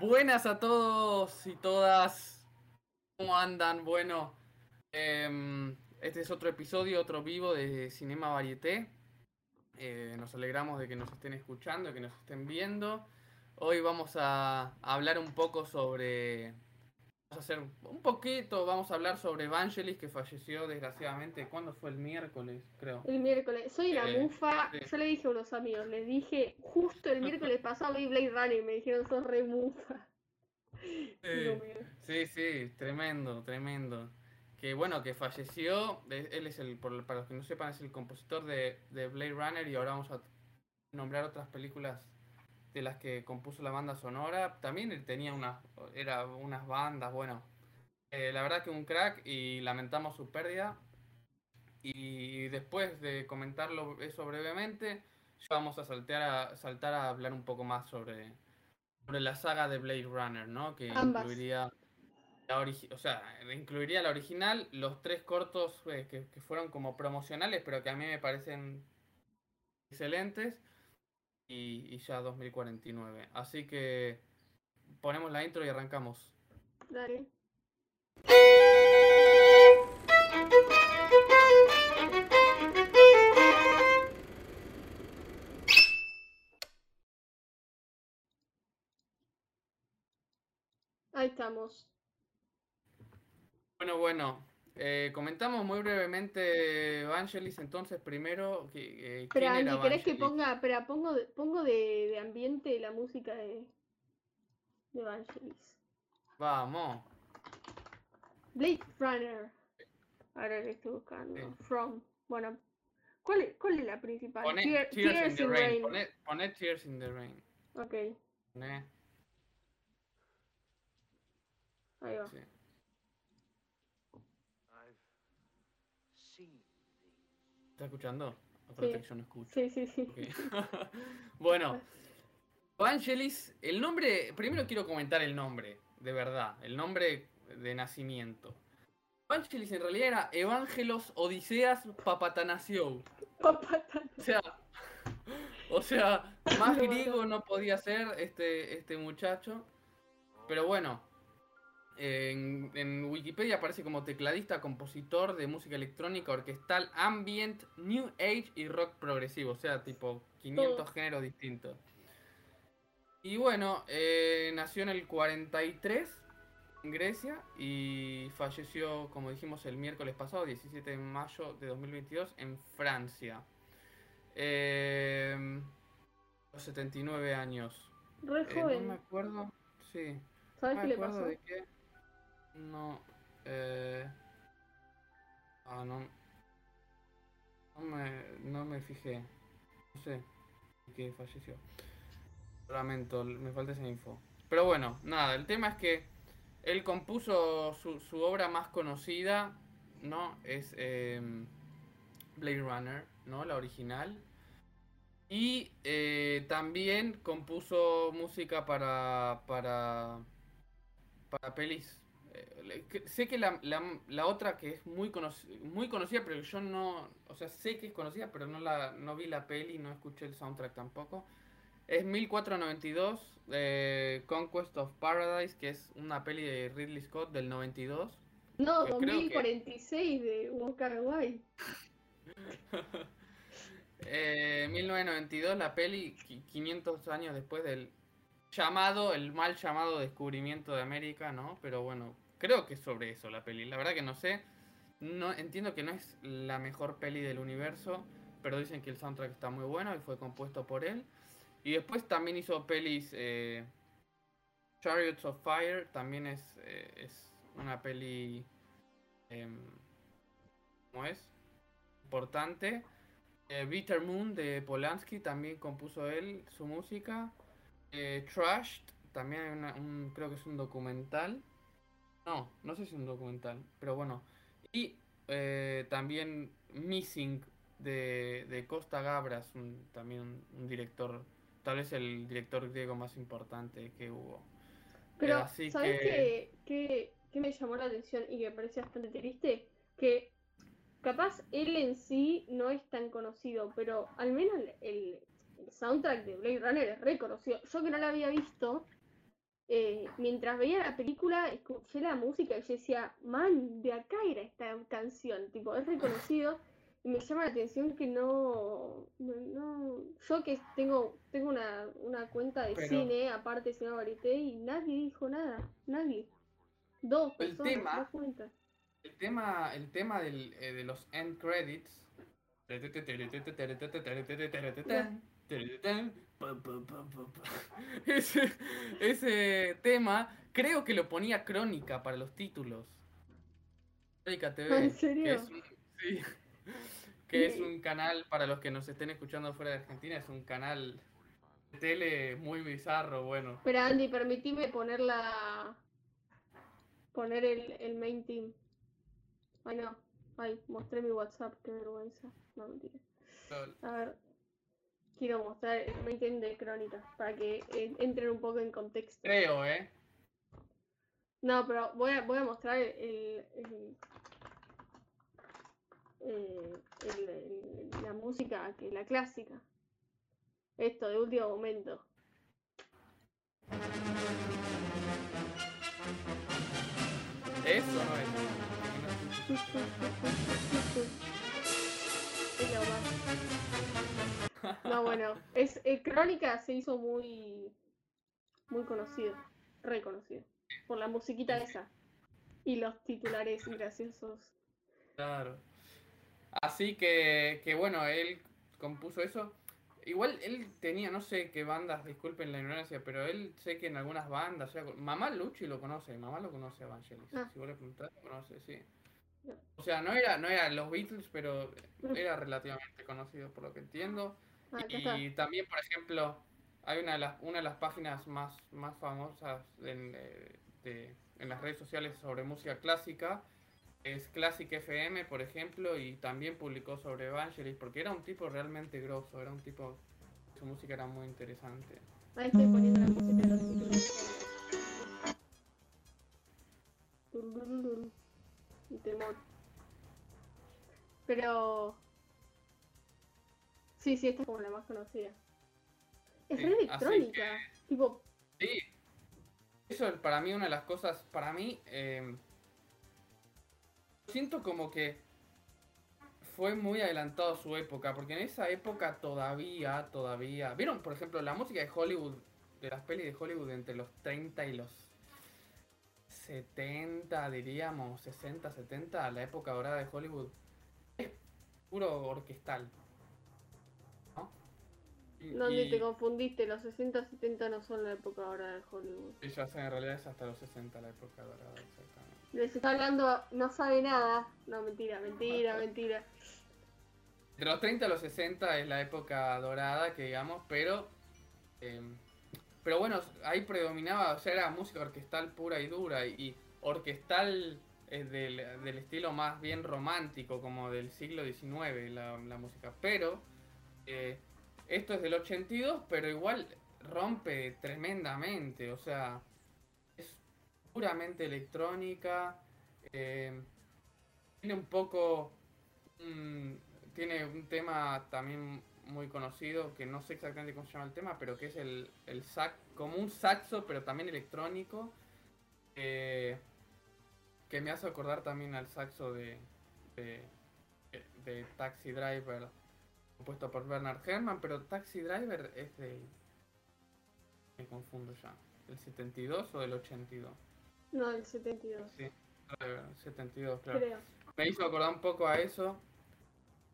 Buenas a todos y todas. ¿Cómo andan? Bueno, em, este es otro episodio, otro vivo de Cinema Varieté. Eh, nos alegramos de que nos estén escuchando, que nos estén viendo. Hoy vamos a hablar un poco sobre a hacer un poquito, vamos a hablar sobre Evangelis que falleció desgraciadamente. ¿Cuándo fue el miércoles? Creo. El miércoles. Soy la Eh, mufa. sí. Yo le dije a unos amigos, les dije, justo el miércoles pasado vi Blade Runner y me dijeron, sos re mufa. Sí, sí, sí, tremendo, tremendo. Que bueno, que falleció. Él es el, por- para los que no sepan, es el compositor de, de Blade Runner y ahora vamos a nombrar otras películas de las que compuso la banda sonora. También él tenía unas, era unas bandas, bueno. eh, la verdad que un crack y lamentamos su pérdida. Y después de comentarlo eso brevemente, ya vamos a saltar a, saltar a hablar un poco más sobre, sobre la saga de Blade Runner, ¿no? Que Ambas. incluiría la o sea, incluiría la original, los tres cortos eh, que, que fueron como promocionales, pero que a mí me parecen excelentes, y, y ya 2049. Así que ponemos la intro y arrancamos. Dale. Ahí estamos. Bueno, bueno, eh, comentamos muy brevemente Evangelis, entonces primero, que, eh, Pero ¿quién era Andy, ¿querés que Vangelis? ponga, espera, pongo de, pongo de, de ambiente la música de, de? Vamos. Blade Runner. Ahora le estoy buscando. Sí. From. Bueno. ¿Cuál es, cuál es la principal? Poné Tear- Tears, in the Rain. Poné, poné Tears in the Rain. Ok, Poné, ahí va. sí. ¿Estás escuchando? Sí. Que yo no escucho. Sí, sí, sí. Bueno, Evangelis, el nombre, primero quiero comentar el nombre, de verdad, el nombre de nacimiento. Evangelis en realidad era Evangelos Odiseas Papatanasiou. Papá tan- O sea, o sea, más griego no. no podía ser este, este muchacho. Pero bueno, en, en Wikipedia aparece como tecladista, compositor de música electrónica, orquestal, ambient, new age y rock progresivo. O sea, tipo 500 Todo. géneros distintos. Y bueno, eh, nació en el 43 en Grecia y falleció, como dijimos, el miércoles pasado, 17 de mayo de 2022, en Francia. Eh, los 79 años. Re Eh, no me joven. acuerdo. Sí. ¿Sabes No qué le pasó? de qué. No. Eh... Ah, no. No me, no me fijé. No sé. qué falleció. Lamento, me falta esa info. Pero bueno, nada, el tema es que él compuso su, su obra más conocida, ¿no? Es em, Blade Runner, ¿no? La original. Y eh, también compuso música para, para, para pelis. Sé que la, la- la otra que es muy, conoci- muy conocida, pero yo no, o sea, sé que es conocida, pero no, la, no vi la peli, no escuché el soundtrack tampoco. Es 1492, eh, Conquest of Paradise, que es una peli de Ridley Scott del 92. No, que creo que- 2046 de Wonka Wai. Eh, 1992, la peli, qui- 500 años después del llamado, el mal llamado descubrimiento de América, ¿no? Pero bueno, creo que es sobre eso la peli. La verdad que no sé. No, entiendo que no es la mejor peli del universo, pero dicen que el soundtrack está muy bueno y fue compuesto por él. Y después también hizo pelis eh, Chariots of Fire, también es, eh, es una peli... em, ¿Cómo es? Importante. Eh, Bitter Moon de Polanski también compuso él su música. Eh, Trashed, también hay una- un, creo que es un documental. No, no sé si es un documental, pero bueno. Y eh, también Missing de, de Costa Gabras, un- también un, director, tal vez el director griego más importante que hubo. Pero, Eh, así ¿sabes que- qué, qué, qué me llamó la atención y que me parece bastante triste? Que capaz él en sí no es tan conocido, pero al menos el soundtrack de Blade Runner es reconocido. Yo que no lo había visto, eh, mientras veía la película, escuché la música y yo decía, man, de acá era esta canción, tipo, es reconocido. Y me llama la atención que no, no, no- yo que tengo, tengo una, una cuenta de Pero- cine, aparte de Cinema Varieté, y nadie dijo nada, nadie. Dos El personas, tema- dos cuentas. El tema, el tema del, eh, de los end credits. Ese, ese tema, creo que lo ponía Crónica para los títulos. Crónica TV. ¿En Que serio? es un, sí, que es un canal, para los que nos estén escuchando fuera de Argentina, es un canal de tele muy bizarro, bueno. Espera, Andy, permitime poner la. poner el, el main team. Ay, no. Ay, mostré mi WhatsApp, qué vergüenza. No, mentira. A ver. Quiero mostrar el team de Crónicas para que entren un poco en contexto. Creo, ¿eh? No, pero voy a, voy a mostrar el. la música, que la clásica. Esto de último momento. Eso no. Es es eh, Crónica se hizo muy muy conocido, reconocido por la musiquita esa y los titulares graciosos. Claro. Así que, que bueno, él compuso eso. Igual él tenía, no sé qué bandas, disculpen la ignorancia, pero él sé que en algunas bandas, o sea, mamá Luchi lo conoce, mamá lo conoce a Vangelis. Ah. Si vos le preguntás, lo conoce, sí. O sea, no era, no era los Beatles, pero era relativamente conocido por lo que entiendo. Ah. Y también, por ejemplo, hay una de las, una de las páginas más, más famosas en, eh, de- en las redes sociales sobre música clásica. Es Classic FM, por ejemplo, y también publicó sobre Evangelis, porque era un tipo realmente grosso, era un tipo, su música era muy interesante. Ahí estoy poniendo la música de los. Y temor. Pero. Sí, sí, esta es como la más conocida. Es Sí, re electrónica. Tipo, Sí, eso es para mí una de las cosas, para mí, eh, siento como que fue muy adelantado a su época, porque en esa época todavía, todavía, vieron, por ejemplo, la música de Hollywood, de las pelis de Hollywood entre los 30 y los 70, diríamos, 60, 70, la época dorada de Hollywood, es puro orquestal. Donde y- te confundiste, los 60, 70 no son la época ahora de Hollywood. sé, en realidad es hasta los 60 la época dorada, exactamente. Les está hablando, no sabe nada. No, mentira, mentira, mentira. De los 30 a los 60 es la época dorada, que digamos, pero. eh, pero bueno, ahí predominaba, o sea, era música orquestal pura y dura, y orquestal eh, del, del estilo más bien romántico, como del siglo XIX, la, la música. Pero. eh, esto es del 82, pero igual rompe tremendamente, o sea. Es puramente electrónica. eh, tiene un poco. mm, tiene un tema también muy conocido, que no sé exactamente cómo se llama el tema, pero que es el, el sax, como un saxo, pero también electrónico. eh, que me hace acordar también al saxo de, de, de Taxi Driver, compuesto por Bernard Herrmann, pero Taxi Driver es del. Me confundo ya. ¿Del 72 o del 82? No, el 72, Sí, Driver, 72, claro. creo. Me hizo acordar un poco a eso,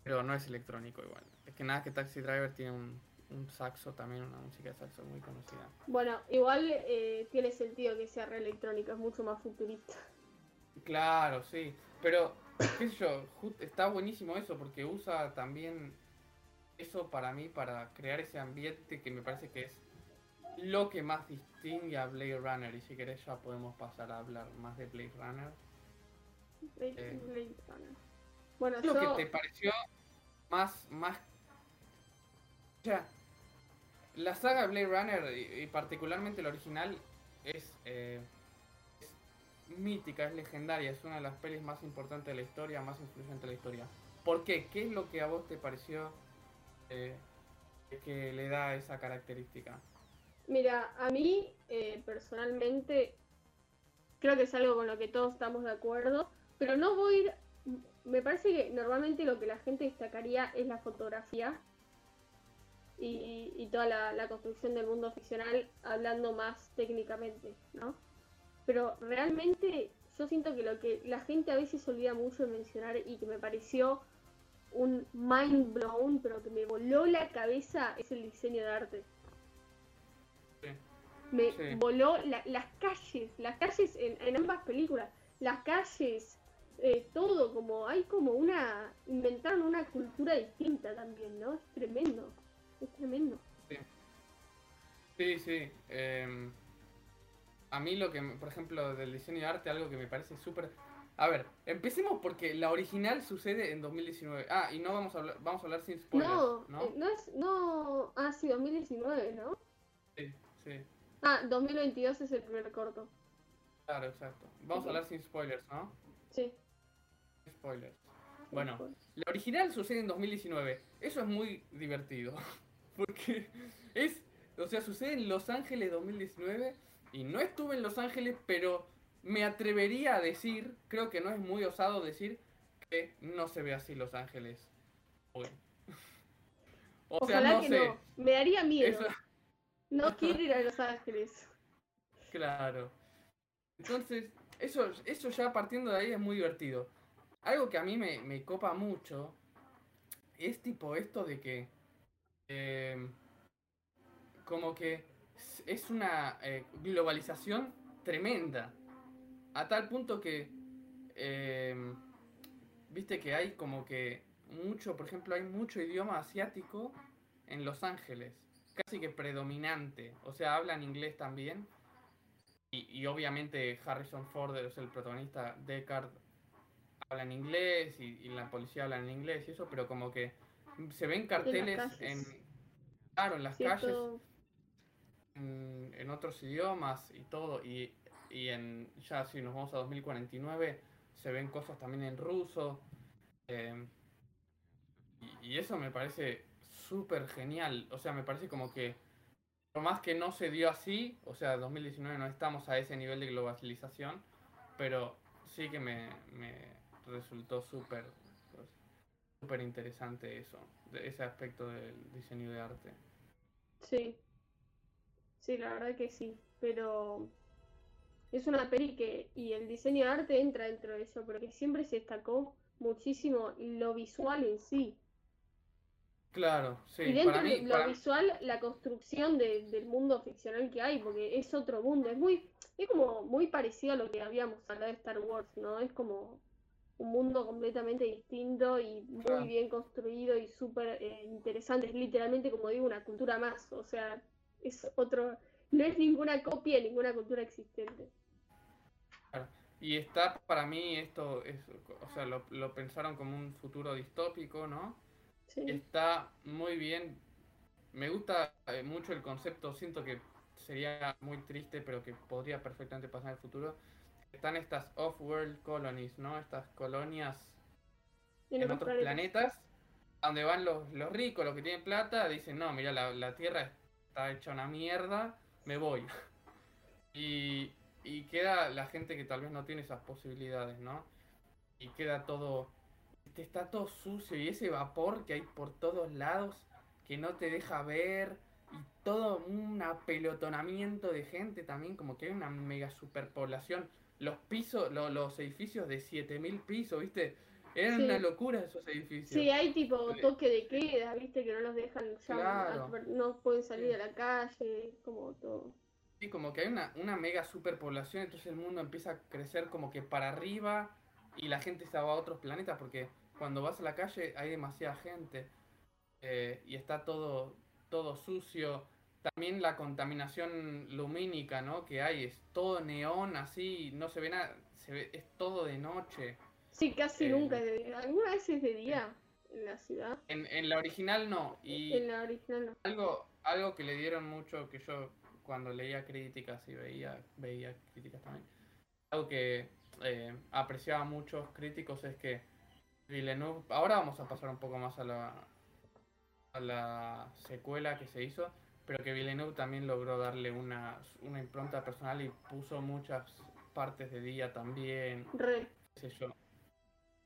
pero no es electrónico igual. Es que nada que Taxi Driver tiene un, un saxo también, una música de saxo muy conocida. Bueno, igual eh, tiene sentido que sea re electrónica, es mucho más futurista. Claro, sí, pero qué sé yo, está buenísimo eso porque usa también eso para mí para crear ese ambiente que me parece que es lo que más distingue a Blade Runner y si querés ya podemos pasar a hablar más de Blade Runner. Blade- Eh. Blade Runner. Bueno, ¿Qué es lo que te pareció más, más... O sea, la saga Blade Runner, y, y particularmente la original, es, eh, es mítica, es legendaria, es una de las pelis más importantes de la historia, más influyente de la historia. ¿Por qué? ¿Qué es lo que a vos te pareció eh, que le da esa característica? Mira, a mí eh, personalmente creo que es algo con lo que todos estamos de acuerdo, pero no voy a ir... Me parece que normalmente lo que la gente destacaría es la fotografía y, toda la construcción del mundo ficcional hablando más técnicamente, ¿no? Pero realmente yo siento que lo que la gente a veces olvida mucho de mencionar y que me pareció un mind blown, pero que me voló la cabeza, es el diseño de arte. Sí. Me Sí. voló la- las calles, las calles en, en ambas películas, las calles, eh, todo, como hay como una, inventaron una cultura distinta también, ¿no? Es tremendo, es tremendo. Sí, sí. em, a mí lo que, por ejemplo, del diseño de arte, algo que me parece súper... A ver, empecemos porque la original sucede en 2019. Ah, y no vamos a hablar, vamos a hablar sin spoilers, No, ¿no? eh, no es, no, ah, sí, 2019, ¿no? Sí, sí, Ah, 2022 es el primer corto, claro, exacto. Vamos a hablar sin spoilers, ¿no? sí. Spoilers. Bueno, la original sucede en 2019. Eso es muy divertido. Porque es, o sea, sucede en Los Ángeles 2019 y no estuve en Los Ángeles, pero me atrevería a decir, creo que no es muy osado decir que no se ve así Los Ángeles hoy. O sea, Ojalá no que sé. no, me daría miedo, Eso, no quiero ir a Los Ángeles. claro. Entonces, eso, eso ya partiendo de ahí es muy divertido. Algo que a mí me, me copa mucho es tipo esto de que eh, como que es una eh, globalización tremenda. A tal punto que eh, viste que hay como que mucho, por ejemplo, hay mucho idioma asiático en Los Ángeles. Casi que predominante. O sea, hablan inglés también. Y, y obviamente Harrison Ford es el protagonista, Deckard habla en inglés y, y la policía habla en inglés y eso, pero como que se ven carteles en, claro, en las Cierto- calles en, en otros idiomas y todo y, y en ya si nos vamos a 2049 se ven cosas también en ruso eh, y, eso me parece súper genial o sea me parece como que por más que no se dio así o sea 2019 no estamos a ese nivel de globalización pero sí que me, me resultó súper pues, súper interesante eso ese aspecto del diseño de arte Sí. Sí, la verdad que sí. Pero es una peli que, y el diseño de arte entra dentro de eso, pero que siempre se destacó muchísimo lo visual en sí. claro sí y dentro para mí de lo para- visual, la construcción de- del mundo ficcional que hay, porque es otro mundo. Es muy, es como muy parecido a lo que habíamos hablado de Star Wars, ¿no? Es como un mundo completamente distinto y muy Claro. bien construido y súper eh, interesante. Es literalmente, como digo, una cultura más. O sea, es otro, no es ninguna copia de ninguna cultura existente. Y está para mí esto, es, o sea, lo, lo pensaron como un futuro distópico, ¿no? Sí, Está muy bien. Me gusta eh, mucho el concepto, siento que sería muy triste, pero que podría perfectamente pasar en el futuro. Están estas off-world colonies, ¿no? Estas colonias en otros planetas. planetas, donde van los, los ricos, los que tienen plata, dicen, no, mira, la, la Tierra está hecha una mierda, me voy. y, y queda la gente que tal vez no tiene esas posibilidades, ¿no? Y queda todo, este, está todo sucio y ese vapor que hay por todos lados que no te deja ver y todo un apelotonamiento de gente también, como que hay una mega superpoblación. Los pisos, lo- los edificios de 7000 pisos, ¿viste? Eran Sí. una locura esos edificios. Sí, hay tipo toque de queda, viste, que no los dejan ya, Claro. no pueden salir Sí. a la calle, como todo. Sí, como que hay una, una mega superpoblación, entonces el mundo empieza a crecer como que para arriba y la gente se va a otros planetas porque cuando vas a la calle hay demasiada gente eh, y está todo, todo sucio. También la contaminación lumínica, ¿no? Que hay, es todo neón así, no se ve nada, se ve, es todo de noche. Sí, casi Eh, nunca es de día. ¿Alguna vez es de día en la ciudad? En, en la original no, y En la original no. algo, algo que le dieron mucho, que yo cuando leía críticas y veía, veía críticas también, algo que eh, apreciaba muchos críticos es que Villeneuve, ahora vamos a pasar un poco más a la, a la secuela que se hizo, pero que Villeneuve también logró darle una, una impronta personal y puso muchas partes de día también. Re. qué sé yo.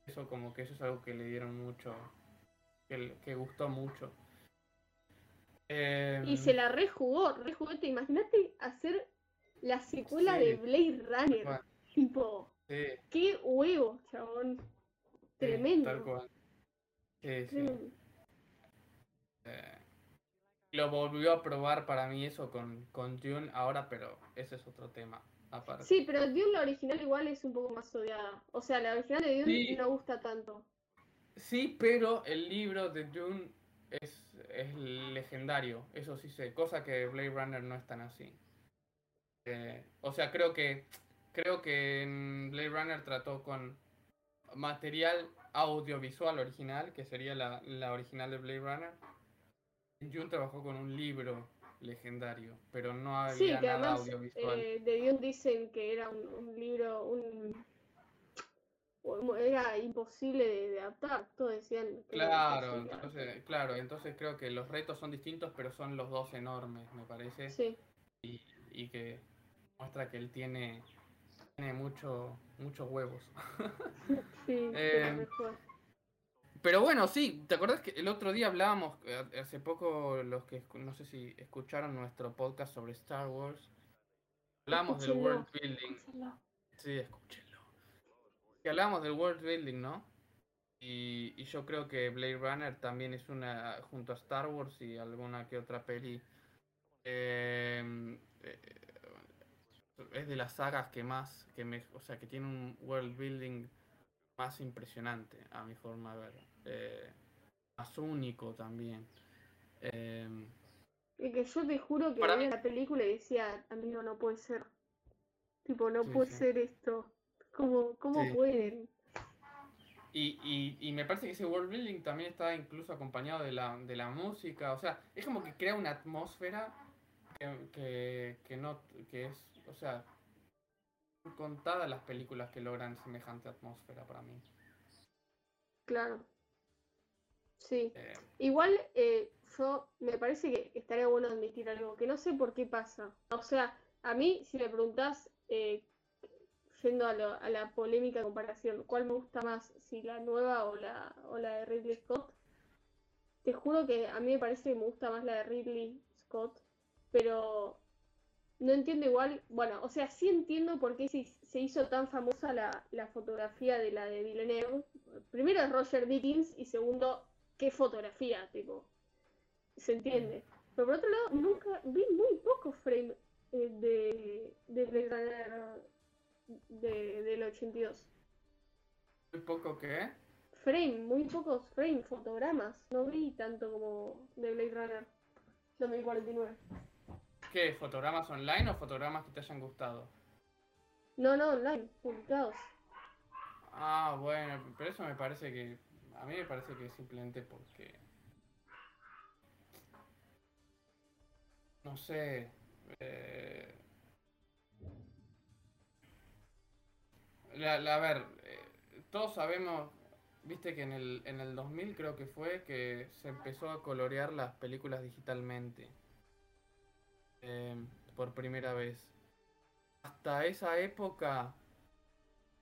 Eso como que eso es algo que le dieron mucho, que, que gustó mucho. Y Em, se la rejugó, rejugó. Te imagínate hacer la secuela Sí. de Blade Runner. Bueno. Tipo, sí, qué huevo, chabón. sí, Tremendo. tal cual. Tremendo. Eh, lo volvió a probar para mí eso con, con Dune ahora, pero ese es otro tema aparte. Sí, pero Dune la original igual es un poco más odiada. O sea, la original de Dune no gusta tanto. Sí, pero el libro de Dune es, es legendario, eso sí sé, cosa que Blade Runner no es tan así. Eh, o sea, creo que creo que en Blade Runner trató con material audiovisual original, que sería la, la original de Blade Runner. En Dune trabajó con un libro legendario, pero no había Sí, que nada además audiovisual. eh, de Dune dicen que era un, un libro, un era imposible de, de adaptar. Todos decían Claro, entonces, claro, entonces creo que los retos son distintos, pero son los dos enormes, me parece. Sí, y, y que muestra que él tiene, tiene mucho, muchos huevos. sí, Eh, mejor. Pero bueno, sí, ¿te acordás que el otro día hablábamos, eh, hace poco los que, no sé si escucharon nuestro podcast sobre Star Wars, hablamos del world building. Sí, escúchenlo. Que hablamos del world building, ¿no? Y, y yo creo que Blade Runner también es una, junto a Star Wars y alguna que otra peli, eh, eh, es de las sagas que más, que me, o sea, que tiene un world building más impresionante, a mi forma de ver. Eh, más único también. Eh, Es que yo te juro que Para veía mí- la película y decía, amigo, no puede ser. Tipo, no Sí, puede sí. ser esto. ¿Cómo, cómo Sí. pueden? Y, y, y me parece que ese world building también está incluso acompañado de la, de la música. O sea, es como que crea una atmósfera que, que, que no. que es. O sea. contadas las películas que logran semejante atmósfera para mí. Claro. Sí. Eh, Igual, eh, yo me parece que estaría bueno admitir algo, que no sé por qué pasa. O sea, a mí, si me preguntás, eh, yendo a, lo- a la polémica comparación, ¿cuál me gusta más? Si la nueva o la, o la de Ridley Scott. Te juro que a mí me parece que me gusta más la de Ridley Scott, pero no entiendo igual, bueno, o sea, sí entiendo por qué se, se hizo tan famosa la, la fotografía de la de Villeneuve. Primero es Roger Dickens y segundo, qué fotografía, tipo, se entiende. Pero por otro lado, nunca vi muy pocos frames eh, de, de de, del 82. muy poco que. Frame, muy pocos frame, fotogramas. No vi tanto como de Blade Runner 2049. ¿Qué? ¿Fotogramas online o fotogramas que te hayan gustado? No, no, online, publicados. Ah, bueno, pero eso me parece que. A mí me parece que es simplemente porque. No sé. eh, la, la- a ver, eh, todos sabemos. Viste que en el, en el 2000 creo que fue que se empezó a colorear las películas digitalmente. eh, por primera vez. Hasta esa época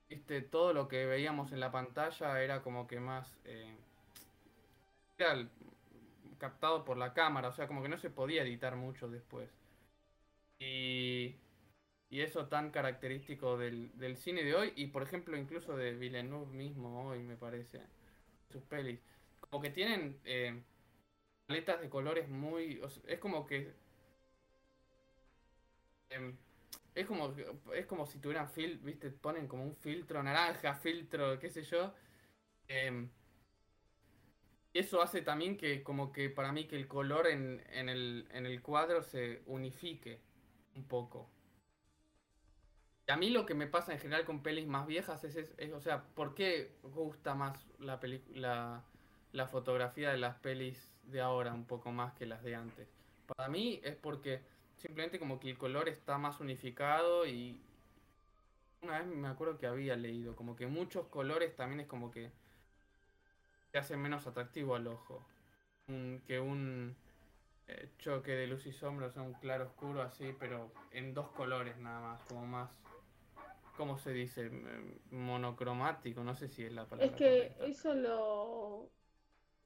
viste, todo lo que veíamos en la pantalla era como que más era el- captado por la cámara, o sea, como que no se podía editar mucho después. Y, y eso tan característico del, del cine de hoy, y por ejemplo incluso de Villeneuve mismo hoy, me parece, sus pelis. Como que tienen eh, paletas de colores muy... es como que... em, es como, es como si tuvieran fil, viste, ponen como un filtro naranja, filtro, qué sé yo. Y eso hace también que, como que para mí, que el color en, en el, en el cuadro se unifique un poco. A mí lo que me pasa en general con pelis más viejas es, es- o sea, ¿por qué gusta más la, peli- la, la fotografía de las pelis de ahora un poco más que las de antes? Para mí es porque simplemente como que el color está más unificado y una vez me acuerdo que había leído como que muchos colores también es como que se hace menos atractivo al ojo que un eh, choque de luz y sombra, o sea, un claro oscuro así, pero en dos colores nada más, como más, ¿cómo se dice? Monocromático, no sé si es la palabra. Es que correcta. eso lo.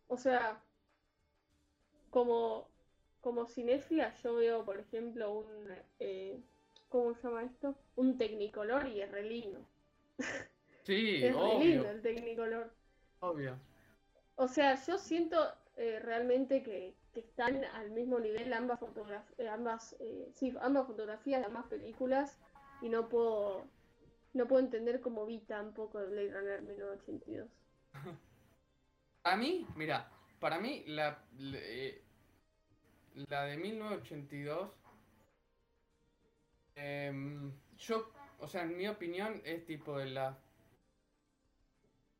O sea, como, como cinéfila, yo veo, por ejemplo, un. Eh, ¿Cómo se llama esto? Un Technicolor y es re lindo. Sí, Es re lindo obvio, el Technicolor. obvio. O sea, yo siento eh, realmente que, que están al mismo nivel ambas fotografías, ambas, eh, sí, ambas fotografías ambas películas y no puedo, no puedo entender cómo vi tan poco de Blade Runner 1982. A mí, mira, para mí la, le- la de 1982, em, yo, o sea, en mi opinión es tipo de la,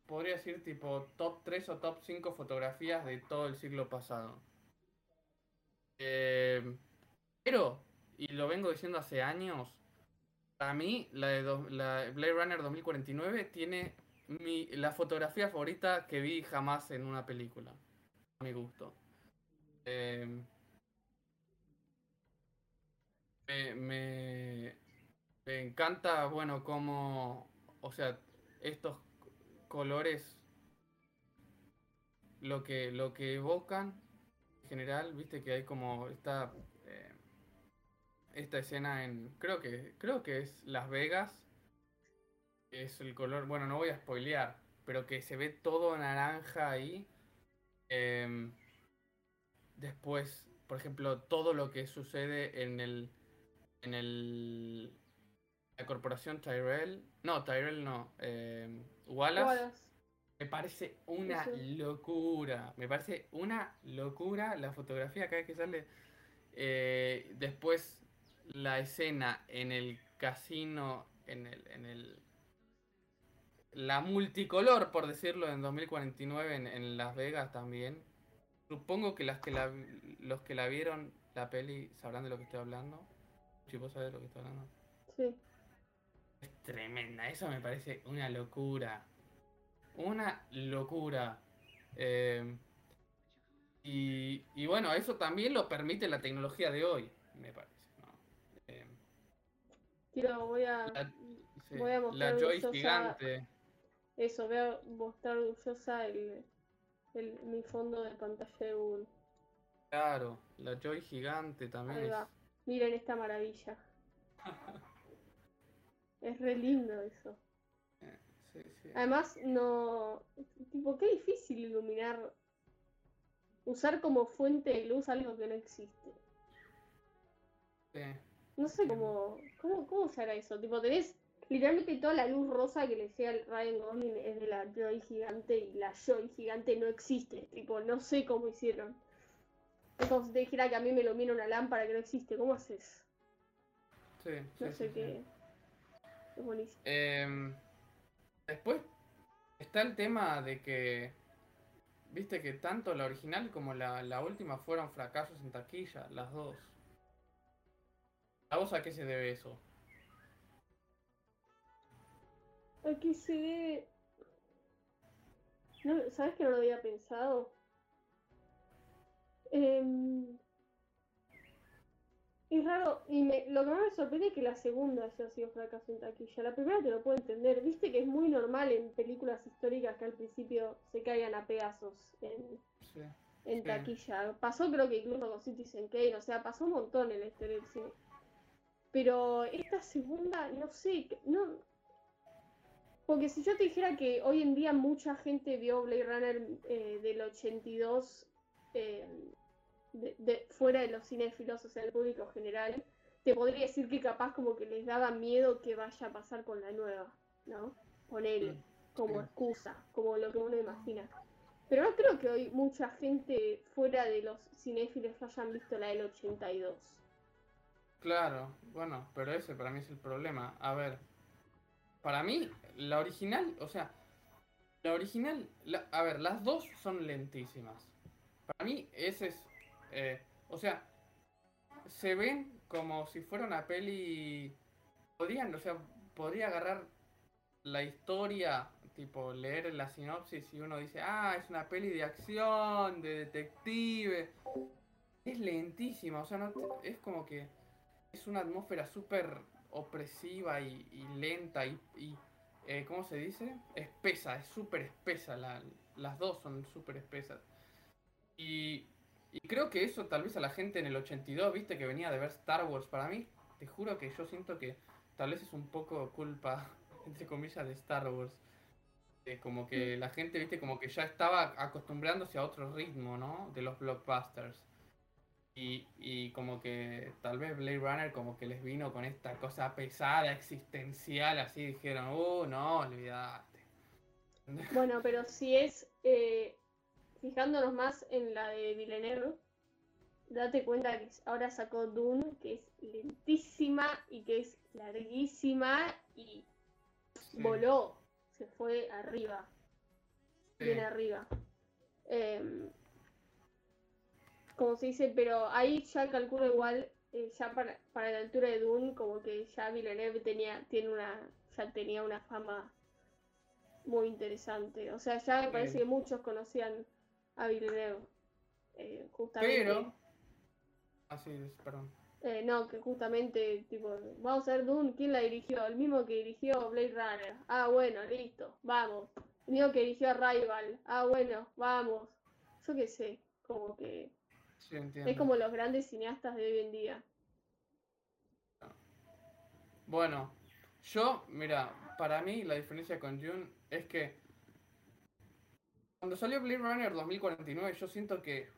podría decir tipo top 3 o top 5 fotografías de todo el siglo pasado. Em, pero, y lo vengo diciendo hace años, para mí la de do- la Blade Runner 2049 tiene la fotografía favorita que vi jamás en una película. A mi gusto. Eh, me, encanta, bueno, cómo, o sea, estos colores, lo que, lo que evocan, en general, viste que hay como esta, esta escena en, creo que, creo que es Las Vegas, es el color, bueno, no voy a spoilear, pero que se ve todo naranja ahí. Em, después, por ejemplo, todo lo que sucede en el, en el, la corporación Tyrell, no, Tyrell no, em, Wallace, Wallace. me parece una locura, me parece una locura la fotografía cada vez que sale. Eh, después la escena en el casino, en el, en el la multicolor, por decirlo, en 2049 en, en Las Vegas también. Supongo que las que la, los que la vieron la peli sabrán de lo que estoy hablando. Si vos sabés de lo que estoy hablando. Sí. Es tremenda, eso me parece una locura. Una locura. Eh, y, y bueno, eso también lo permite la tecnología de hoy, me parece. Quiero, voy a, la, sí, voy a la mostrar Joy orgullosa- gigante. eso, voy a mostrar orgullosa el, el, mi fondo de pantalla de Google. Claro, la Joy gigante también Ahí es. va. Miren esta maravilla. Es re lindo eso. Sí, sí. Además, no. Tipo, qué difícil iluminar. Usar como fuente de luz algo que no existe. sí. No sé cómo. ¿Cómo, cómo se hará eso? Tipo, tenés. Literalmente toda la luz rosa que le llega al Ryan Gosling es de la Joy gigante y la Joy gigante no existe. Tipo, no sé cómo hicieron. Es como si te dijera que a mí me ilumina una lámpara que no existe. ¿Cómo haces? Sí, No sí, sé sí, qué. sí. Es buenísimo. Em, después está el tema de que, viste que tanto la original como la, la última fueron fracasos en taquilla, las dos. ¿A vos a qué se debe eso? ¿A qué se debe? No, ¿Sabes que no lo había pensado? Em, es raro, y me- lo que más me sorprende es que la segunda haya sido fracaso en taquilla. La primera te lo puedo entender, viste que es muy normal en películas históricas que al principio se caigan a pedazos en, Sí. en Sí. taquilla. Pasó creo que incluso con Citizen Kane, o sea, pasó un montón en la historia del cine. Pero esta segunda, no sé, no... Porque si yo te dijera que hoy en día mucha gente vio Blade Runner eh, del 82 eh, de- de- fuera de los cinéfilos, o sea, el público general, te podría decir que capaz como que les daba miedo que vaya a pasar con la nueva, ¿no? Con él, Mm, como excusa, como lo que uno imagina. Pero no creo que hoy mucha gente fuera de los cinéfilos hayan visto la del 82. Claro, bueno, pero ese para mí es el problema. A ver, para mí, la original, o sea, la original, a ver, las dos son lentísimas. Para mí, ese es, eh, o sea, se ven como si fuera una peli, podrían, o sea, podría agarrar la historia, tipo, leer la sinopsis y uno dice, ah, es una peli de acción, de detective. es lentísima, o sea, no es como que es una atmósfera súper opresiva y, y lenta y, y, eh, ¿cómo se dice? Espesa, es súper espesa, la- las dos son súper espesas. Y, y creo que eso tal vez a la gente en el 82, viste, que venía de ver Star Wars, para mí, te juro que yo siento que tal vez es un poco culpa, entre comillas, de Star Wars. Eh, como que la gente, viste, como que ya estaba acostumbrándose a otro ritmo, ¿no? De los blockbusters. Y, y como que tal vez Blade Runner como que les vino con esta cosa pesada, existencial, así dijeron, uh, no, olvidate. Bueno, pero si es eh, fijándonos más en la de Villeneuve, date cuenta que ahora sacó Dune, que es lentísima y que es larguísima y Sí, voló, se fue arriba, sí. bien arriba. Em, como se dice, pero ahí ya calculo igual, eh, ya para, para la altura de Dune, como que ya Villeneuve tenía, tiene una, ya tenía una fama muy interesante. O sea, ya me Sí. parece que muchos conocían a Villeneuve. eh, justamente. Pero... Así es, perdón. Eh, no, que justamente, tipo, vamos a ver Dune, ¿quién la dirigió? El mismo que dirigió Blade Runner. Ah, bueno, listo, vamos. El mismo que dirigió Arrival. Ah, bueno, vamos. Yo qué sé, como que Sí, es como los grandes cineastas de hoy en día. Bueno, yo, mira, para mí la diferencia con Dune es que cuando salió Blade Runner 2049, yo siento que,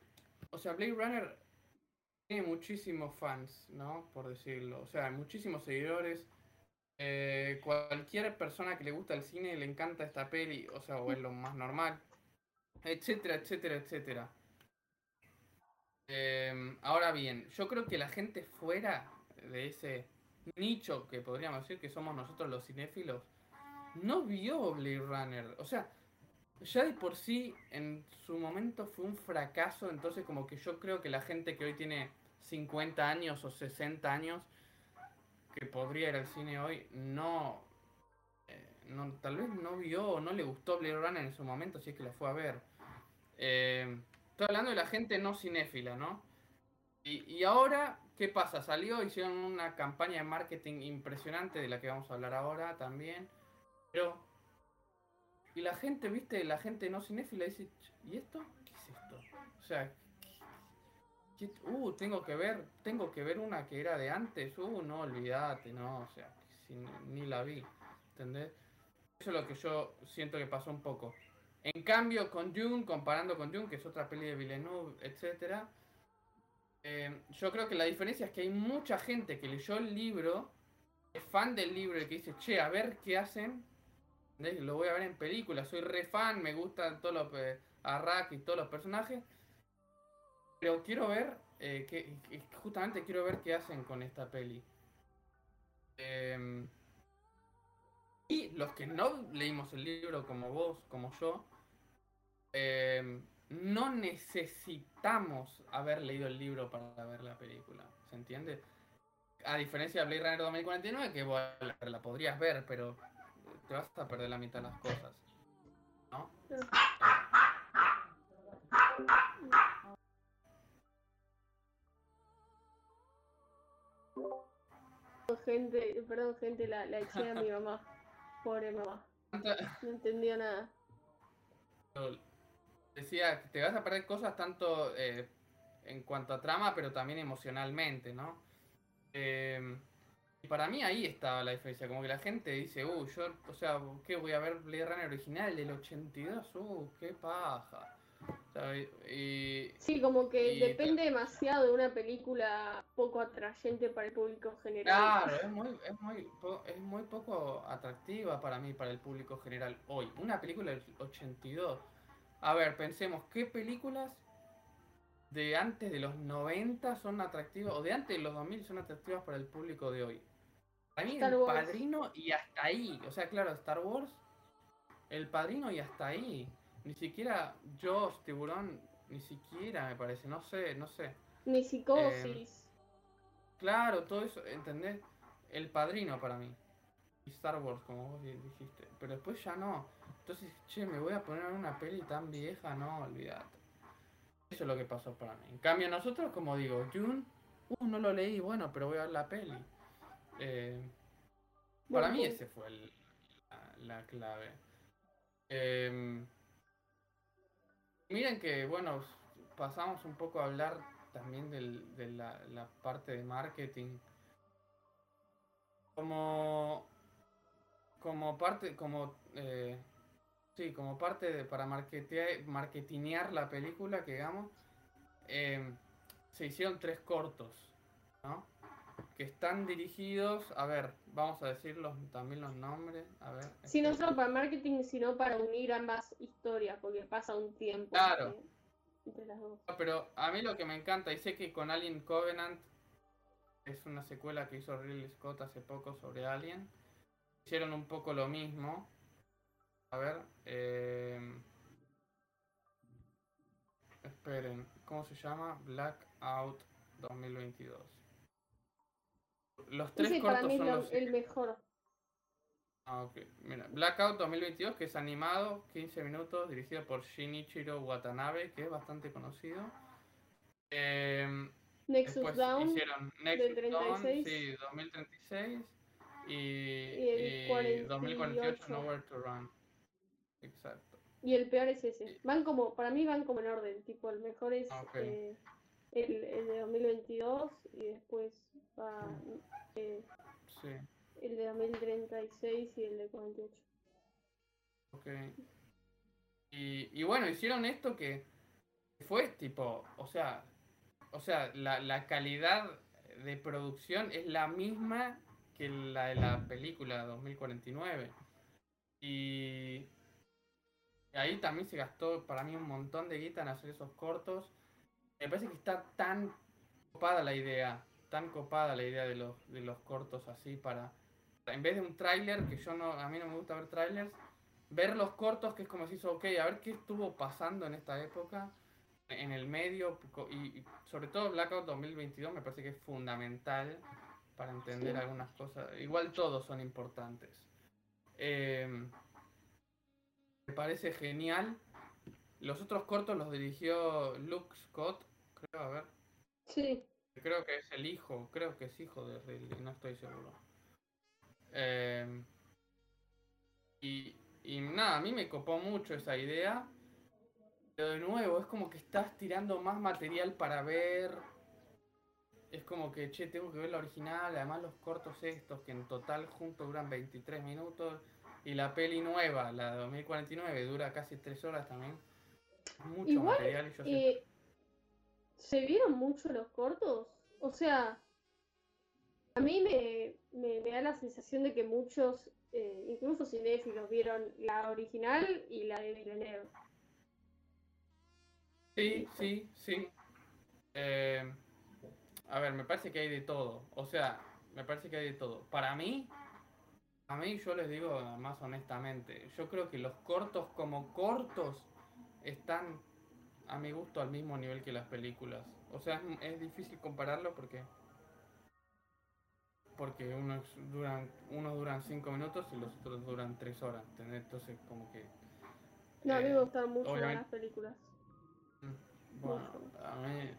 o sea, Blade Runner tiene muchísimos fans, ¿no? Por decirlo, o sea, muchísimos seguidores. Eh, cualquier persona que le gusta el cine le encanta esta peli, o sea, o es lo más normal, etcétera, etcétera, etcétera. Em, ahora bien, yo creo que la gente fuera de ese nicho que podríamos decir que somos nosotros los cinéfilos, no vio Blade Runner. O sea, ya de por sí en su momento fue un fracaso, entonces como que yo creo que la gente que hoy tiene 50 años o 60 años, que podría ir al cine hoy, no, eh, no tal vez no vio o no le gustó Blade Runner en su momento, si es que la fue a ver. Eh, estoy hablando de la gente no cinéfila, ¿no? Y, y ahora, ¿qué pasa? Salió, hicieron una campaña de marketing impresionante de la que vamos a hablar ahora también. Pero. Y la gente, viste, la gente no cinéfila dice, "Ch, ¿y esto? ¿Qué es esto? O sea, ¿qué- qué- uh, tengo que ver, tengo que ver una que era de antes, uh, no, olvídate, no, o sea, ni la vi, ¿entendés? Eso es lo que yo siento que pasó un poco. En cambio, con Dune, comparando con Dune, que es otra peli de Villeneuve, etcétera, eh, yo creo que la diferencia es que hay mucha gente que leyó el libro, es fan del libro y que dice, che, a ver qué hacen. Lo voy a ver en película, soy re fan, me gustan todos los eh, Arrak y todos los personajes. Pero quiero ver, eh, que- justamente quiero ver qué hacen con esta peli. Em, y los que no leímos el libro como vos, como yo, em, no necesitamos haber leído el libro para ver la película. ¿Se entiende? A diferencia de Blade Runner 2049, que vos la, la podrías ver, pero te vas a perder la mitad de las cosas. ¿No? Gente, perdón, gente, la, la eché a mi mamá. Pobre mamá. No entendió nada. Decía que te vas a perder cosas tanto eh, en cuanto a trama, pero también emocionalmente, ¿no? Eh, y para mí ahí estaba la diferencia, como que la gente dice, uh, yo, o sea, ¿qué voy a ver Blade Runner original del 82? Uh, qué paja. ¿Sabes? Y, Sí, como que Y- depende demasiado de una película poco atrayente para el público general. Claro, es muy, es, muy, es muy poco atractiva para mí, para el público general hoy. Una película del 82. A ver, pensemos, ¿qué películas de antes de los 90 son atractivas, o de antes de los 2000 son atractivas para el público de hoy? Para mí, Star El Wars. Padrino y hasta ahí. O sea, claro, Star Wars, El Padrino y hasta ahí. Ni siquiera Jaws, Tiburón, ni siquiera me parece, no sé, no sé. Ni psicosis. Claro, todo eso, ¿entendés? El padrino para mí. Y Star Wars, como vos di- dijiste. Pero después ya no. Entonces, che, me voy a poner una peli tan vieja, no, olvídate. Eso es lo que pasó para mí. En cambio, nosotros, como digo, June, uh, no lo leí, bueno, pero voy a ver la peli. Eh, para mí ese fue el, la, la, clave. Eh, miren que, bueno, pasamos un poco a hablar también del, de la parte de marketing. Como, como parte, como, eh, sí, como parte de, para marketear, marketinear la película, que digamos, eh, se hicieron tres cortos, ¿no? Que están dirigidos, a ver, vamos a decir los, también los nombres, a ver. Sí, no este- solo para marketing, sino para unir ambas historias, porque pasa un tiempo Claro. entre, entre las dos. No, Pero a mí lo que me encanta, y sé que con Alien Covenant es una secuela que hizo Ridley Scott hace poco sobre Alien, hicieron un poco lo mismo. A ver, eh... esperen, ¿cómo se llama? Blackout 2022. Los tres para cortos mí es son lo- los el mejor. Ah, ok. Mira, Blackout 2022, que es animado, 15 minutos, dirigido por Shinichiro Watanabe, que es bastante conocido. Em, Nexus Down. hicieron Nexus Dawn, 36. sí, 2036. Y, el y 48. 2048, Nowhere to Run. Exacto. Y el peor es ese. Van como, para mí van como en orden. Tipo, el mejor es Ah, eh, el, el de 2022 y después va eh, Sí, el de 2036 y el de 48. ok. Y, y bueno, hicieron esto que fue tipo, o sea, o sea, la, la calidad de producción es la misma que la de la película 2049. Y ahí también se gastó para mí un montón de guita en hacer esos cortos. Me parece que está tan copada la idea, tan copada la idea de los, de los cortos así para, en vez de un tráiler, que yo no, a mí no me gusta ver trailers, ver los cortos que es como si, ok, a ver qué estuvo pasando en esta época, en el medio, y sobre todo Blackout 2022 me parece que es fundamental para entender Sí. algunas cosas. Igual todos son importantes. Eh, me parece genial. Los otros cortos los dirigió Luke Scott, creo, a ver. Sí, Creo que es el hijo, creo que es hijo de Ridley, no estoy seguro. Eh, y, y nada, a mí me copó mucho esa idea. Pero de nuevo, es como que estás tirando más material para ver. Como que, che, tengo que ver la original, además los cortos estos, que en total juntos duran 23 minutos. Y la peli nueva, la de 2049, dura casi 3 horas también. Mucho Igual, material yo Eh, ¿Se vieron mucho los cortos? O sea, a mí me, me, me da la sensación de que muchos, eh, incluso cinéfilos, vieron la original y la de Villeneuve. Sí, sí, sí. Eh, a ver, me parece que hay de todo. O sea, me parece que hay de todo. Para mí, a mí yo les digo más honestamente, yo creo que los cortos como cortos están a mi gusto al mismo nivel que las películas. O sea, es, es difícil compararlo porque porque unos duran unos duran 5 minutos y los otros duran 3 horas, ¿entendés? Entonces como que No, a mí eh, me gustan mucho obviamente- las películas. bueno, Mucho. a mí,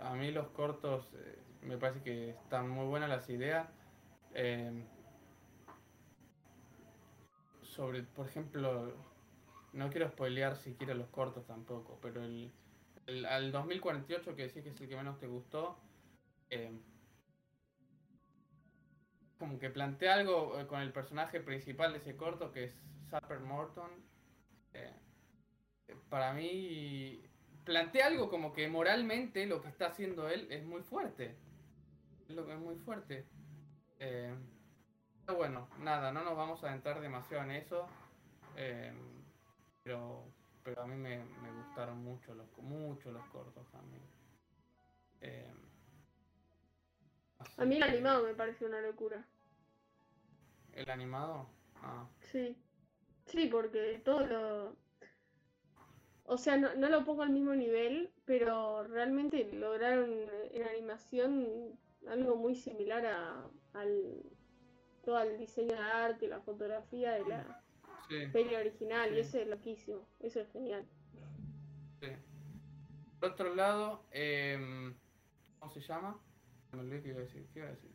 a mí los cortos eh, me parece que están muy buenas las ideas. eh, sobre, por ejemplo, no quiero spoilear siquiera los cortos tampoco, pero el, el- al 2048 que decís que es el que menos te gustó, eh, como que plantea algo eh, con el personaje principal de ese corto que es Sapper Morton. eh, para mí plantea algo como que moralmente lo que está haciendo él es muy fuerte. Es lo que es muy fuerte. Eh, pero bueno, nada, no nos vamos a adentrar demasiado en eso. eh, pero, pero a mí me, me gustaron mucho los, mucho los cortos también. Eh, A mí el animado me parece una locura. ¿El animado? Ah, Sí. Sí, porque todo lo... O sea, no, no lo pongo al mismo nivel, pero realmente lograron en animación algo muy similar a, al todo el diseño de arte, la fotografía de la sí. peli original, y eso es loquísimo, eso es genial. Sí. Por otro lado, em, ¿cómo se llama? Me olvidé qué iba a decir. ¿Qué iba a decir?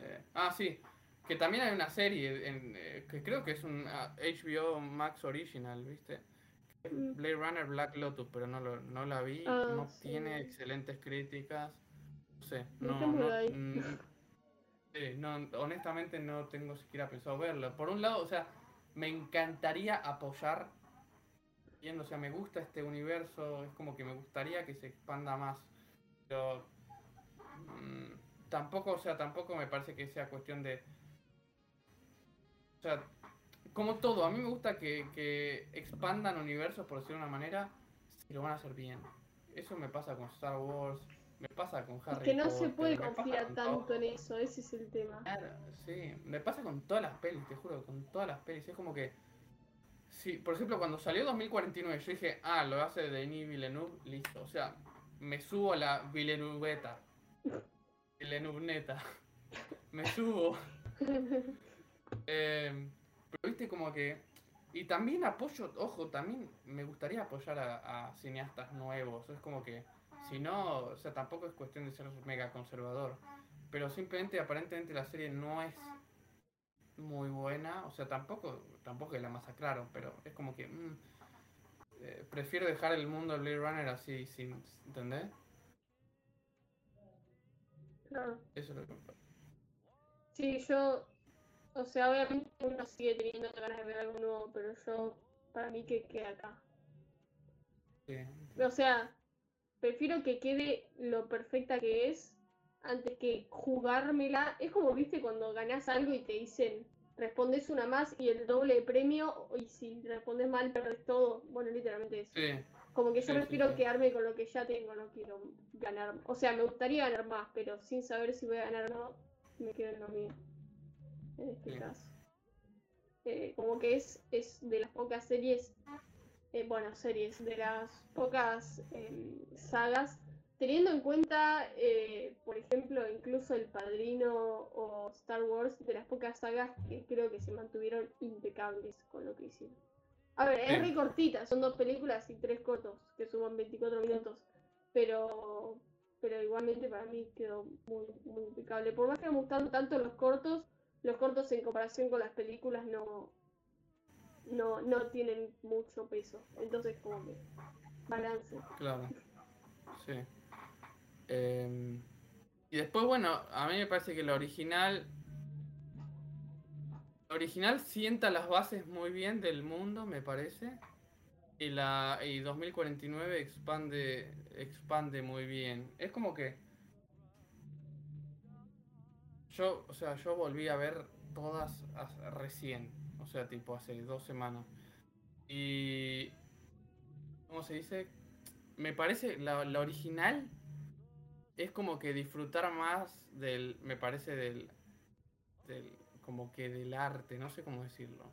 Eh, ah, sí. Que también hay una serie en, eh, que creo que es un HBO Max Original, ¿viste? Mm. Blade Runner Black Lotus, pero no, lo, no la vi. Ah, no sí. tiene excelentes críticas. No sé, No no, no, mm, sí, no, honestamente no tengo siquiera pensado verla. Por un lado, o sea, me encantaría apoyar, viendo, o sea, me gusta este universo, es como que me gustaría que se expanda más, pero mm, tampoco, o sea, tampoco me parece que sea cuestión de, o sea, como todo, a mí me gusta que, que expandan universos, por decirlo de una manera, si lo van a hacer bien. Eso me pasa con Star Wars, me pasa con Es Harry que no se Potter, puede confiar con tanto todo. en eso, ese es el tema. Claro, sí, me pasa con todas las pelis, te juro, con todas las pelis. Es como que, sí, por ejemplo, cuando salió 2049, yo dije, ah, lo hace Denis Villeneuve, listo. O sea, me subo a la Villeneuve-neta. Villeneuve-neta. Me subo. Eh, pero viste como que... Y también apoyo, ojo, también me gustaría apoyar a, a cineastas nuevos. Es como que, si no, o sea, tampoco es cuestión de ser mega conservador. Pero simplemente, aparentemente la serie no es muy buena. O sea, tampoco, tampoco que la masacraron, pero es como que... mm, eh, prefiero dejar el mundo de Blade Runner así, sin... ¿Entendés? Claro. Eso es lo que me. Sí, yo, o sea, obviamente uno sigue teniendo ganas de ver algo nuevo, pero yo, para mí que quede acá. Sí. O sea, prefiero que quede lo perfecta que es antes que jugármela. Es como, viste, cuando ganás algo y te dicen, respondes una más y el doble de premio, y si respondes mal, perdés todo. Bueno, literalmente eso. Sí, Como que yo Sí, sí, prefiero sí. quedarme con lo que ya tengo, no quiero ganar. O sea, me gustaría ganar más, pero sin saber si voy a ganar o no, me quedo en lo mío. En este Sí. caso. Eh, como que es, es de las pocas series, eh, bueno, series, de las pocas em, sagas, teniendo en cuenta, eh, por ejemplo, incluso El Padrino o Star Wars, de las pocas sagas que creo que se mantuvieron impecables con lo que hicieron. A ver, es re cortita, son dos películas y tres cortos que suman 24 minutos, pero pero igualmente para mí quedó muy, muy impecable. Por más que me gustaron tanto los cortos, los cortos en comparación con las películas no, no, no tienen mucho peso. Entonces como que balance. Claro. Sí. Em, y después, bueno, a mí me parece que la original. La original sienta las bases muy bien del mundo, me parece. Y la y 2049 expande expande muy bien. Es como que yo, o sea, yo volví a ver todas recién, o sea, tipo hace dos semanas. Y ¿cómo se dice? Me parece la, la original es como que disfrutar más del, me parece del, del, como que del arte, no sé cómo decirlo.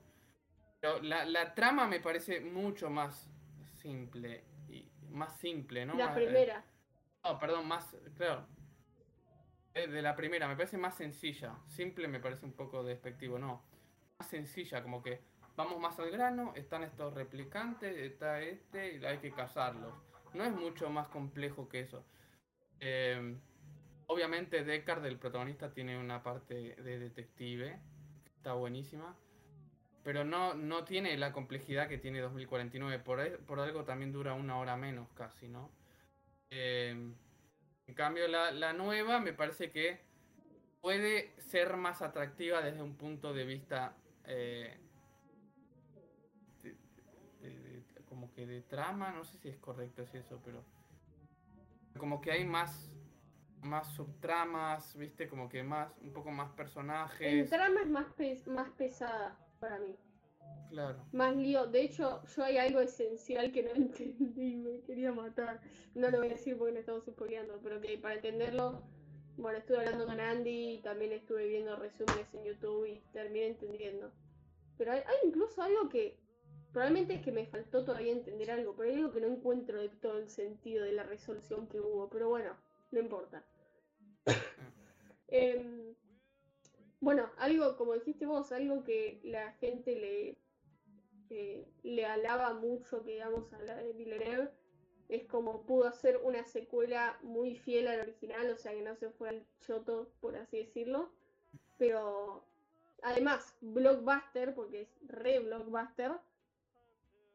Pero la, la trama me parece mucho más simple y más simple, ¿no? La Más, eh, primera. no, perdón, más, claro. Eh, De la primera, me parece más sencilla. Simple me parece un poco despectivo, no. Más sencilla, como que vamos más al grano, están estos replicantes, está este, y hay que cazarlos. No es mucho más complejo que eso. Eh, obviamente Deckard, el protagonista, tiene una parte de detective, está buenísima. Pero no, no tiene la complejidad que tiene 2049. Por, por algo también dura una hora menos casi, ¿no? Eh, en cambio, la, la nueva me parece que puede ser más atractiva desde un punto de vista eh, de- de- de- como que de trama, no sé si es correcto decir eso, pero como que hay más más subtramas, viste, como que más un poco más personajes, trama es más, pes- más pesada para mí. Claro. Más lío. De hecho, yo hay algo esencial que no entendí, me quería matar. No lo voy a decir porque no estamos spoileando, pero que para entenderlo, bueno, estuve hablando con Andy y también estuve viendo resúmenes en YouTube y terminé entendiendo. Pero hay, hay incluso algo que probablemente es que me faltó todavía entender algo, pero hay algo que no encuentro de todo el sentido de la resolución que hubo, pero bueno, no importa. Em, bueno, algo, como dijiste vos, algo que la gente le, eh, le alaba mucho, que digamos, a la de Villeneuve, es como pudo hacer una secuela muy fiel al original, o sea que no se fue al choto, por así decirlo. Pero además, blockbuster, porque es re blockbuster,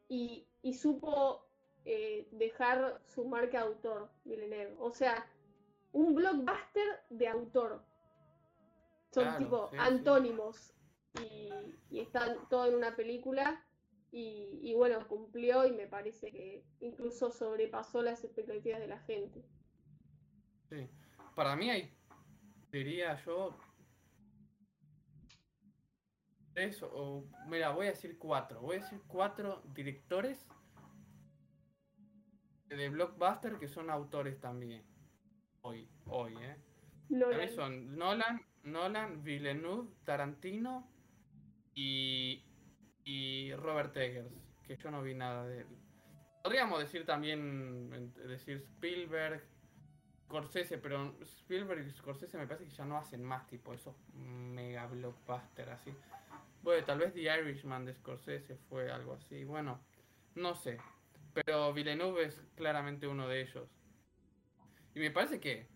y, y supo eh, dejar su marca de autor, Villeneuve. O sea, un blockbuster de autor. Son Claro, tipo sí, sí. antónimos. Y, y están todo en una película. Y, y bueno, cumplió y me parece que incluso sobrepasó las expectativas de la gente. Sí. Para mí hay, diría yo, tres o, mira, voy a decir cuatro. Voy a decir cuatro directores de blockbuster que son autores también. Hoy, hoy, ¿eh? Nolan. son Nolan, Nolan, Villeneuve, Tarantino y, y Robert Eggers, que yo no vi nada de él. Podríamos decir también, decir Spielberg, Scorsese, pero Spielberg y Scorsese me parece que ya no hacen más tipo esos mega blockbuster así. Bueno, tal vez The Irishman de Scorsese fue algo así, bueno, no sé. Pero Villeneuve es claramente uno de ellos. Y me parece que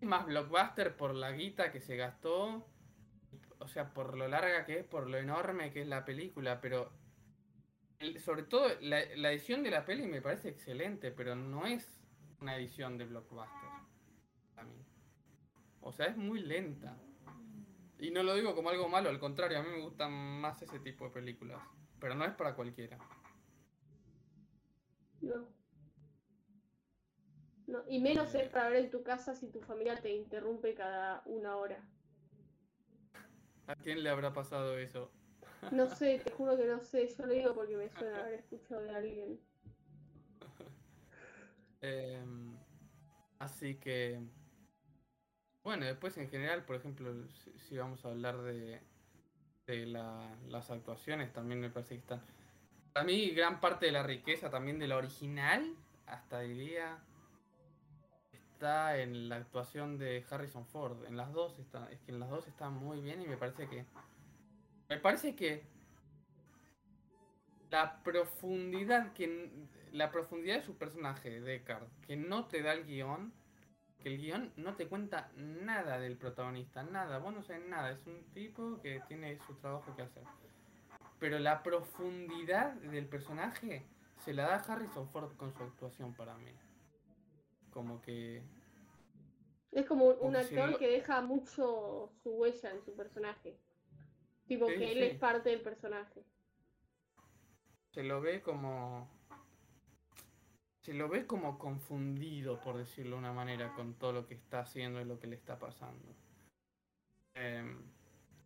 más blockbuster por la guita que se gastó, o sea, por lo larga que es, por lo enorme que es la película, pero el- sobre todo la, la edición de la peli me parece excelente, pero no es una edición de blockbuster a mí. O sea, es muy lenta. Y no lo digo como algo malo, al contrario, a mí me gustan más ese tipo de películas, pero no es para cualquiera. No. No, y menos Eh. es para ver en tu casa si tu familia te interrumpe cada una hora. ¿A quién le habrá pasado eso? No sé, te juro que no sé, yo lo digo porque me suena haber escuchado de alguien. Em, así que, bueno, después en general, por ejemplo, si, si vamos a hablar de, de la- las actuaciones, también me parece que están... Para mí, gran parte de la riqueza también de la original, hasta diría, está en la actuación de Harrison Ford. En las dos está, es que en las dos está muy bien y me parece que... Me parece que la profundidad que la profundidad de su personaje, Deckard, que no te da el guion, que el guion no te cuenta nada del protagonista, nada, vos no sabés nada, es un tipo que tiene su trabajo que hacer. Pero la profundidad del personaje se la da Harrison Ford con su actuación para mí. Como que Es como un, Como actor que deja mucho su huella en su personaje. Tipo Sí, que él sí. es parte del personaje. se lo ve como se lo ve como confundido por decirlo de una manera con todo lo que está haciendo y lo que le está pasando Em,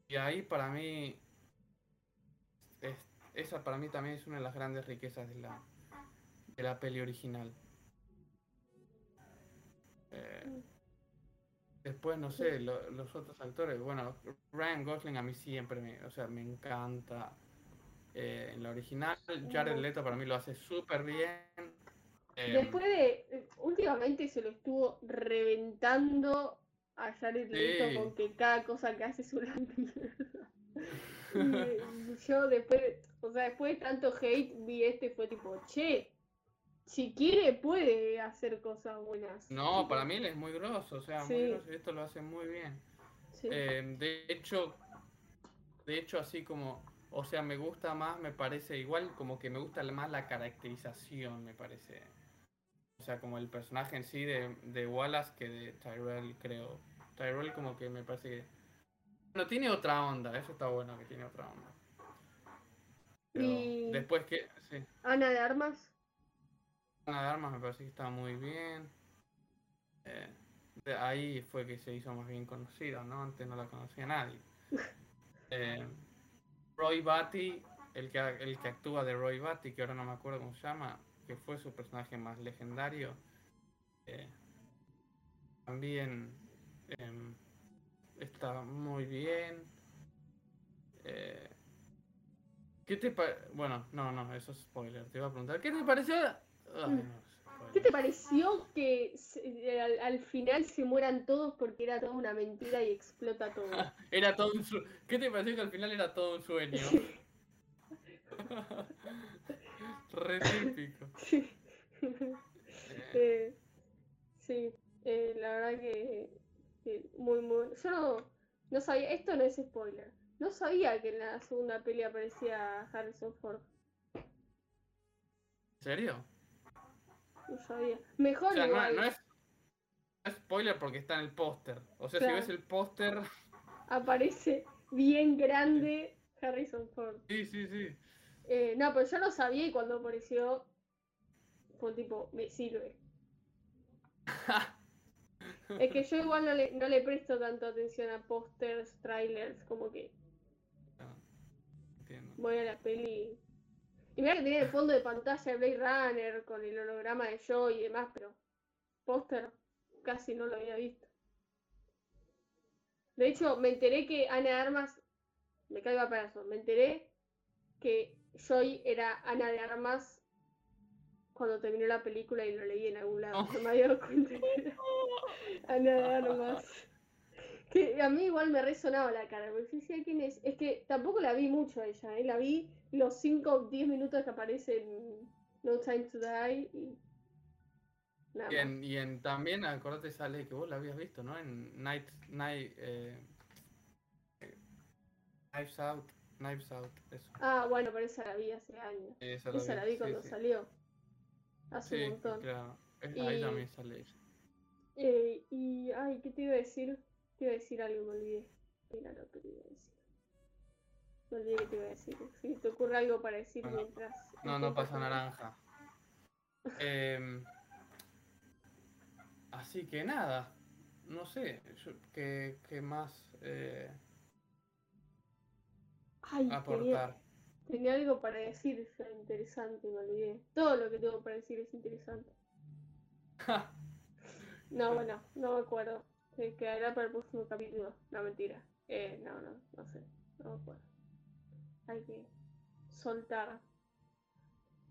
y ahí para mí es- esa para mí también es una de las grandes riquezas de la de la peli original Eh, después no sé lo- los otros actores bueno Ryan Gosling a mí siempre me o sea me encanta eh, en la original. Jared Leto para mí lo hace súper bien. Eh, Después de. Últimamente se lo estuvo reventando a Jared Leto Sí. con que cada cosa que hace es una mierda. Yo después, o sea, después de tanto hate, vi este y fue tipo, che, si quiere puede hacer cosas buenas. no, para mí él es muy grosso, o sea, muy grosso y esto lo hace muy bien. sí. Eh, de hecho, de hecho así como, o sea, me gusta más, me parece igual como que me gusta más la caracterización, me parece. O sea, como el personaje en sí de, de Wallace que de Tyrell, creo. Tyrell como que me parece que... Bueno, tiene otra onda, eso está bueno que tiene otra onda. Pero Y- después que... Sí. Ana de Armas, de Armas me parece que está muy bien. Eh, de ahí fue que se hizo más bien conocida, ¿no? Antes no la conocía nadie. Eh, Roy Batty, el que, el que actúa de Roy Batty, que ahora no me acuerdo cómo se llama, que fue su personaje más legendario, eh, también em, está muy bien. Eh, ¿Qué te Bueno, no, no, eso es spoiler. Te iba a preguntar, ¿qué te pareció? Es ¿qué te pareció que se- al, al final se mueran todos porque era toda una mentira y explota todo? Era todo un su- ¿Qué te pareció que al final era todo un sueño? Re típico. Sí. Eh, sí, eh, la verdad que, que muy, muy... Yo no, no sabía, esto no es spoiler, no sabía que en la segunda peli aparecía Harrison Ford. ¿En serio? No sabía. Mejor O sea, no, igual. no es, no es spoiler porque está en el póster. O sea, Claro. si ves el póster. Aparece bien grande Harrison Ford. Sí, sí, sí. Eh, no, pero yo no sabía y cuando apareció fue tipo, me sirve. Es que yo igual no le, no le presto tanto atención a pósters, trailers, como que Ah, Entiendo. voy a la peli. Y mira que tenía el fondo de pantalla de Blade Runner con el holograma de Joy y demás, pero póster casi no lo había visto. De hecho, me enteré que Ana de Armas, me caiga para eso, me enteré que Joy era Ana de Armas cuando terminó la película y lo leí en algún lado. Oh. No me había dado cuenta que era Ana de Armas. Que a mí igual me resonaba la cara, porque decía quién es. Es que tampoco la vi mucho a ella, ¿eh? la vi los 5 o 10 minutos que aparece en No Time to Die y. Nada Y, en, y en- también, acordate, sale que vos la habías visto, ¿no? En Night. Night eh, Knives Out. Knives Out, eso. Ah, bueno, pero esa la vi hace años. Esa Esa la vi cuando sí. salió. Hace Sí, un montón. claro. Es- Ahí también sale ella. Eh, y, ay, ¿qué te iba a decir? Te iba a decir algo, me olvidé. Mira lo que te iba a decir. Me olvidé que te iba a decir. Si te ocurre algo para decir Bueno, mientras. No, no pasa naranja. Em, así que nada. No sé. ¿Qué, qué más eh, Ay, tenía, aportar? tenía algo para decir, interesante, me olvidé. Todo lo que tengo para decir es interesante. No, bueno, no me acuerdo. Se quedará para el próximo capítulo. No, mentira. Eh, no, no, no sé. No me acuerdo. Hay que soltar.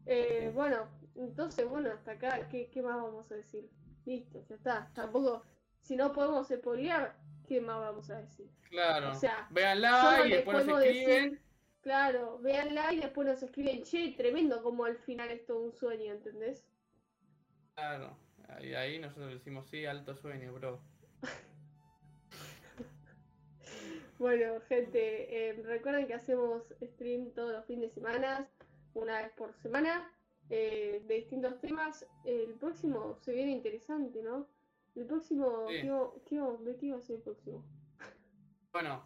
Eh, bueno, entonces, bueno, hasta acá, ¿qué, qué más vamos a decir? Listo, ya está. Tampoco, si no podemos spoilear, ¿qué más vamos a decir? Claro. O sea, Véanla y después nos escriben. decir, claro, véanla y después nos escriben, che, tremendo como al final es todo un sueño, ¿entendés? Claro. Y ahí nosotros decimos, sí, alto sueño, bro. Bueno, gente, eh, recuerden que hacemos stream todos los fines de semana, una vez por semana, eh, de distintos temas. El próximo se viene interesante, ¿no? El próximo, Sí. ¿qué ¿de qué va a ser el próximo? Bueno,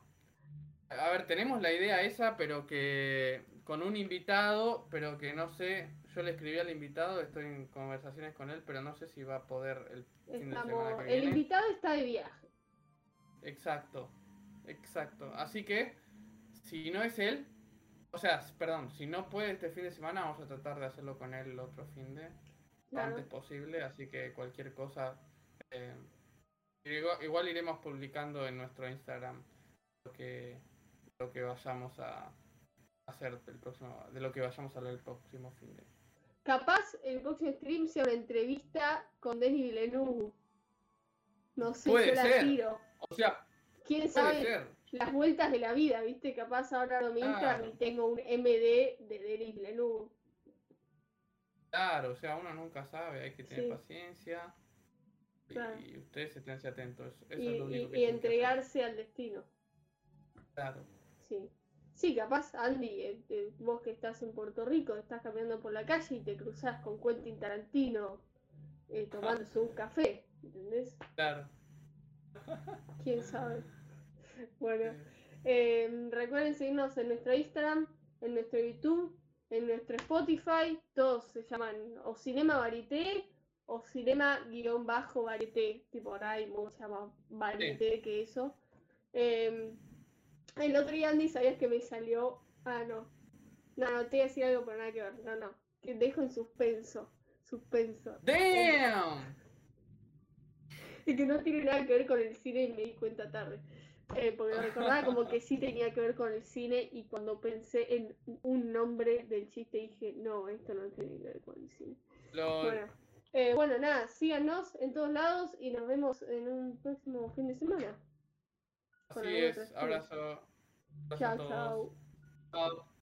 a ver, tenemos la idea esa, pero que con un invitado, pero que no sé, yo le escribí al invitado, estoy en conversaciones con él, pero no sé si va a poder el fin de semana Estamos, el invitado está de viaje. Exacto, exacto. Así que, si no es él, o sea, perdón, si no puede este fin de semana, vamos a tratar de hacerlo con él el otro fin de lo Claro. antes posible, así que cualquier cosa, eh, igual, igual iremos publicando en nuestro Instagram lo que, lo que vayamos a hacer el próximo, de lo que vayamos a hablar el próximo fin de. Capaz el próximo stream sea una entrevista con Denis Villeneuve. No sé, Puede yo la ser. tiro. O sea, ¿Quién sabe las vueltas de la vida, viste? Capaz ahora abro mi Instagram Claro. y tengo un MD de Denis Villeneuve. Claro, o sea, uno nunca sabe, hay que tener Sí. paciencia. Y, Claro. y ustedes esténse atentos. Eso y, es lo único y- que y que entregarse al destino. Claro. Sí. Sí, capaz, Andy, eh, eh, vos que estás en Puerto Rico, estás caminando por la calle y te cruzás con Quentin Tarantino eh, tomándose un café, ¿entendés? Claro. ¿Quién sabe? Bueno, eh, recuerden seguirnos en nuestro Instagram, en nuestro YouTube, en nuestro Spotify, todos se llaman o Cinema Varieté o Cinema-Varieté, tipo ahora hay mucha más varieté que eso. Eh, el otro día Andy, ¿sabías que me salió? Ah, no. No, no, te iba a decir algo, pero nada que ver. No, no. Que dejo en suspenso. Suspenso. ¡Damn! Y que no tiene nada que ver con el cine y me di cuenta tarde. Eh, porque recordaba como que sí tenía que ver con el cine y cuando pensé en un nombre del chiste dije, no, esto no tiene que ver con el cine. Lo- Bueno, eh, bueno, nada, síganos en todos lados y nos vemos en un próximo fin de semana. así es. Abrazo. Abrazo a Chao, todos. chao. Chao.